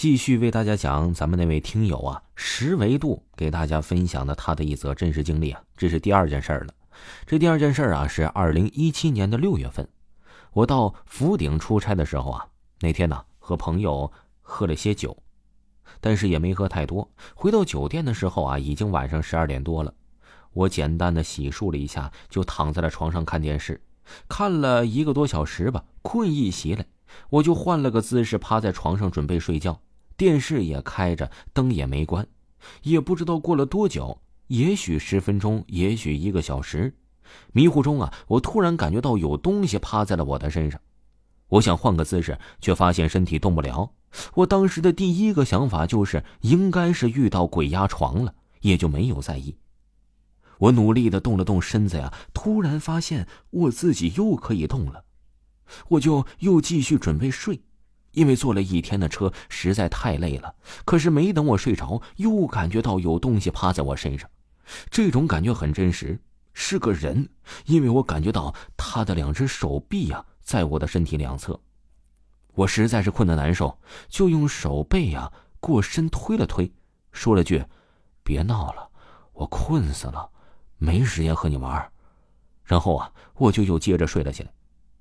继续为大家讲咱们那位听友啊，十维度给大家分享的他的一则真实经历啊，这是第二件事了。这第二件事啊，是二零一七年的六月份，我到福鼎出差的时候啊，那天呢和朋友喝了些酒，但是也没喝太多。回到酒店的时候啊，已经晚上十二点多了。我简单的洗漱了一下，就躺在了床上看电视，看了一个多小时吧，困意袭来。我就换了个姿势，趴在床上准备睡觉，电视也开着，灯也没关。也不知道过了多久，也许十分钟，也许一个小时。迷糊中啊，我突然感觉到有东西趴在了我的身上。我想换个姿势，却发现身体动不了。我当时的第一个想法就是应该是遇到鬼压床了，也就没有在意。我努力的动了动身子呀，突然发现我自己又可以动了。我就又继续准备睡，因为坐了一天的车实在太累了。可是没等我睡着，又感觉到有东西趴在我身上，这种感觉很真实，是个人，因为我感觉到他的两只手臂呀在我的身体两侧。我实在是困得难受，就用手背呀过身推了推，说了句：“别闹了，我困死了，没时间和你玩。”然后啊，我就又接着睡了起来。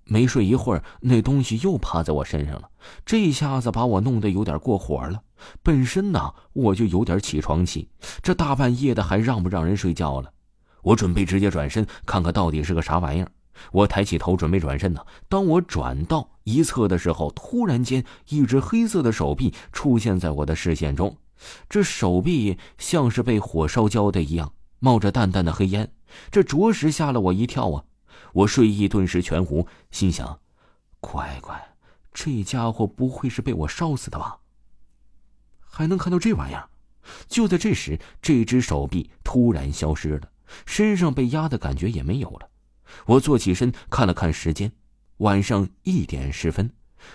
没睡一会儿，那东西又趴在我身上了，这一下子把我弄得有点过火了。本身呢，我就有点起床气，这大半夜的还让不让人睡觉了？我准备直接转身看看到底是个啥玩意儿。我抬起头准备转身呢，当我转到一侧的时候，突然间一只黑色的手臂出现在我的视线中，这手臂像是被火烧焦的一样，冒着淡淡的黑烟，这着实吓了我一跳啊！我睡意顿时全无，心想：“乖乖，这家伙不会是被我烧死的吧？”还能看到这玩意儿。就在这时，这只手臂突然消失了，身上被压的感觉也没有了。我坐起身看了看时间，晚上一点十分。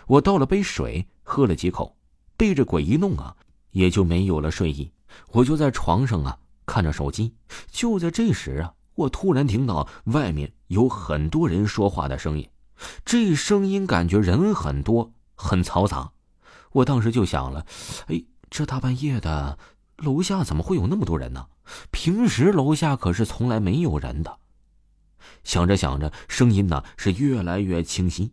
我倒了杯水，喝了几口，被这鬼一弄啊，也就没有了睡意。我就在床上啊看着手机。就在这时啊。我突然听到外面有很多人说话的声音，这声音感觉人很多，很嘈杂。我当时就想了，哎，这大半夜的，楼下怎么会有那么多人呢？平时楼下可是从来没有人的。想着想着，声音呢是越来越清晰。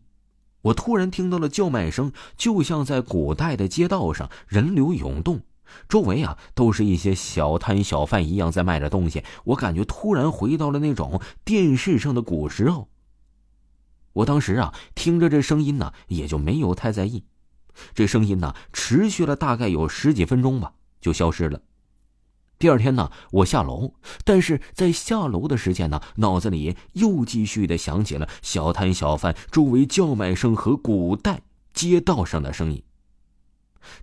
我突然听到了叫卖声，就像在古代的街道上，人流涌动。周围啊，都是一些小摊小贩一样在卖着东西。我感觉突然回到了那种电视上的古时候。我当时啊，听着这声音呢，也就没有太在意。这声音呢，持续了大概有十几分钟吧，就消失了。第二天呢，我下楼，但是在下楼的时间呢，脑子里又继续的响起了小摊小贩周围叫卖声和古代街道上的声音。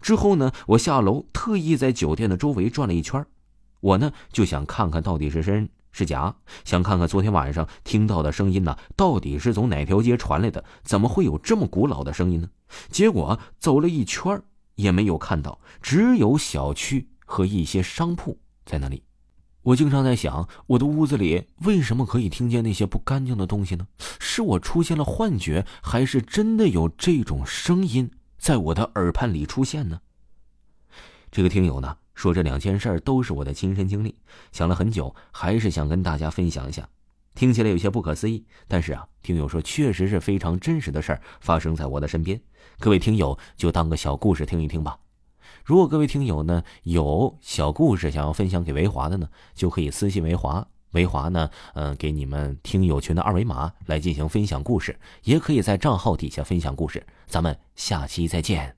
之后呢，我下楼特意在酒店的周围转了一圈我呢就想看看到底是真是假，想看看昨天晚上听到的声音呢到底是从哪条街传来的，怎么会有这么古老的声音呢？结果走了一圈也没有看到，只有小区和一些商铺在那里。我经常在想，我的屋子里为什么可以听见那些不干净的东西呢？是我出现了幻觉，还是真的有这种声音？在我的耳畔里出现呢。这个听友呢说这两件事儿都是我的亲身经历，想了很久，还是想跟大家分享一下。听起来有些不可思议，但是啊，听友说确实是非常真实的事儿发生在我的身边。各位听友就当个小故事听一听吧。如果各位听友呢有小故事想要分享给维华的呢，就可以私信维华。维华呢，嗯，给你们听友群的二维码来进行分享故事，也可以在账号底下分享故事。咱们下期再见。